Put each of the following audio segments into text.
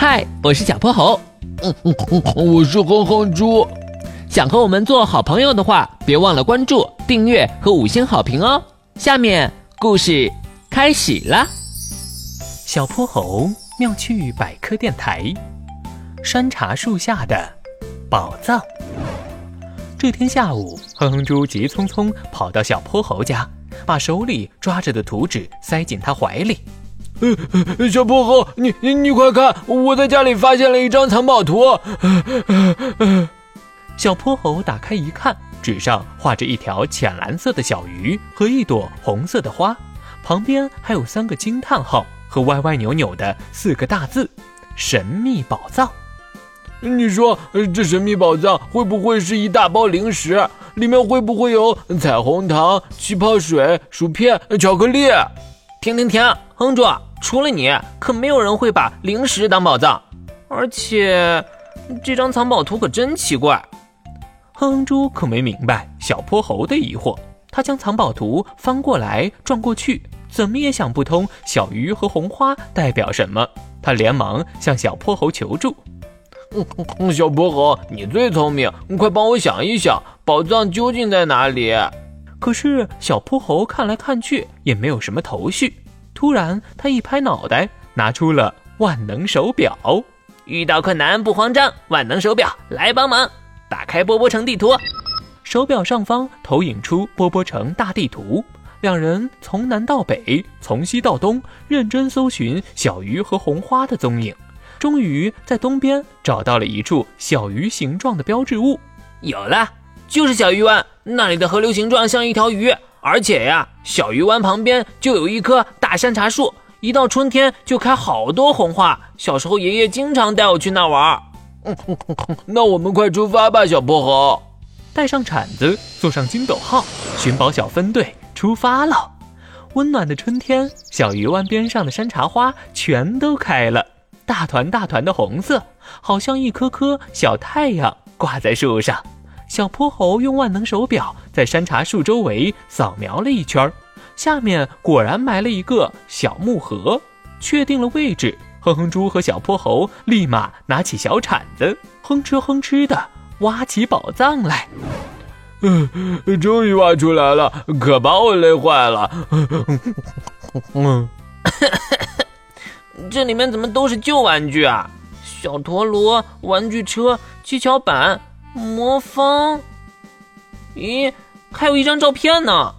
嗨，我是小泼猴。嗯嗯嗯，我是哼哼猪。想和我们做好朋友的话，别忘了关注、订阅和五星好评哦。下面故事开始了。小泼猴妙趣百科电台，山茶树下的宝藏。这天下午，哼哼猪急匆匆跑到小泼猴家，把手里抓着的图纸塞进他怀里。呃，小泼猴，你你你快看，我在家里发现了一张藏宝图。小泼猴打开一看，纸上画着一条浅蓝色的小鱼和一朵红色的花，旁边还有三个惊叹号和歪歪扭扭的四个大字：“神秘宝藏。”你说这神秘宝藏会不会是一大包零食？里面会不会有彩虹糖、气泡水、薯片、巧克力？停停停，哼猪！除了你，可没有人会把零食当宝藏。而且，这张藏宝图可真奇怪。哼猪可没明白小泼猴的疑惑，他将藏宝图翻过来转过去，怎么也想不通小鱼和红花代表什么。他连忙向小泼猴求助：“小泼猴，你最聪明，你快帮我想一想，宝藏究竟在哪里？”可是小泼猴看来看去也没有什么头绪。突然，他一拍脑袋，拿出了万能手表。遇到困难不慌张，万能手表来帮忙。打开波波城地图，手表上方投影出波波城大地图。两人从南到北，从西到东，认真搜寻小鱼和红花的踪影。终于在东边找到了一处小鱼形状的标志物。有了，就是小鱼湾，那里的河流形状像一条鱼。而且呀，小鱼湾旁边就有一棵大山茶树，一到春天就开好多红花。小时候爷爷经常带我去那玩。那我们快出发吧，小泼猴！带上铲子，坐上筋斗号，寻宝小分队出发了。温暖的春天，小鱼湾边上的山茶花全都开了，大团大团的红色，好像一颗颗小太阳挂在树上。小泼猴用万能手表在山茶树周围扫描了一圈，下面果然埋了一个小木盒。确定了位置，哼哼猪和小泼猴立马拿起小铲子，哼哧哼哧的挖起宝藏来。嗯，终于挖出来了，可把我累坏了。嗯，这里面怎么都是旧玩具啊？小陀螺、玩具车、七巧板。魔方，咦，还有一张照片呢。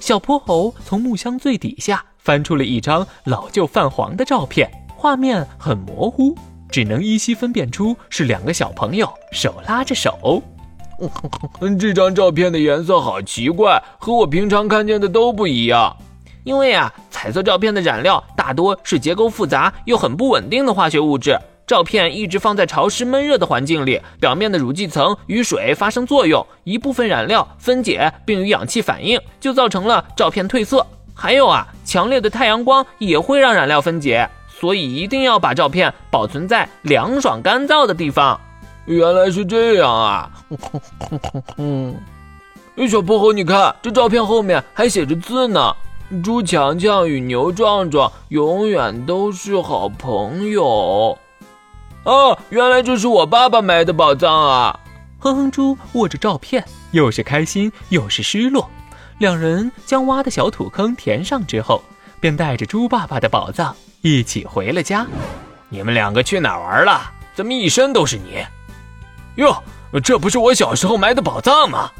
小泼猴从木箱最底下翻出了一张老旧泛黄的照片，画面很模糊，只能依稀分辨出是两个小朋友手拉着手。这张照片的颜色好奇怪，和我平常看见的都不一样。因为啊，彩色照片的染料大多是结构复杂又很不稳定的化学物质。照片一直放在潮湿闷热的环境里，表面的乳剂层与水发生作用，一部分染料分解并与氧气反应，就造成了照片褪色。还有啊，强烈的太阳光也会让染料分解，所以一定要把照片保存在凉爽干燥的地方。原来是这样啊！嗯，小泼猴，你看这照片后面还写着字呢：“猪强强与牛壮壮永远都是好朋友。”哦，原来这是我爸爸埋的宝藏啊！哼哼猪握着照片，又是开心又是失落。两人将挖的小土坑填上之后，便带着猪爸爸的宝藏一起回了家。你们两个去哪儿玩了？怎么一身都是泥？哟，这不是我小时候埋的宝藏吗？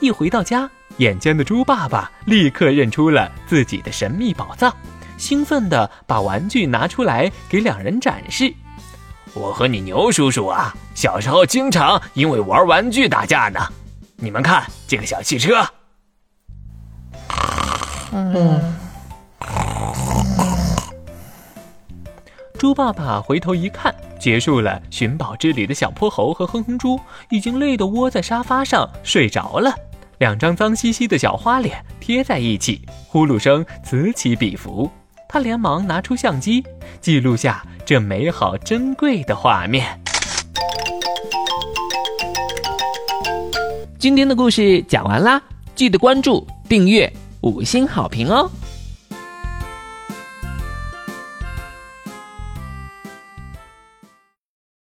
一回到家，眼尖的猪爸爸立刻认出了自己的神秘宝藏，兴奋地把玩具拿出来给两人展示。我和你牛叔叔啊，小时候经常因为玩玩具打架呢。你们看这个小汽车。嗯。猪爸爸回头一看，结束了寻宝之旅的小泼猴和哼哼猪已经累得窝在沙发上睡着了，两张脏兮兮的小花脸贴在一起，呼噜声此起彼伏。他连忙拿出相机，记录下这美好珍贵的画面。今天的故事讲完啦，记得关注、订阅、五星好评哦！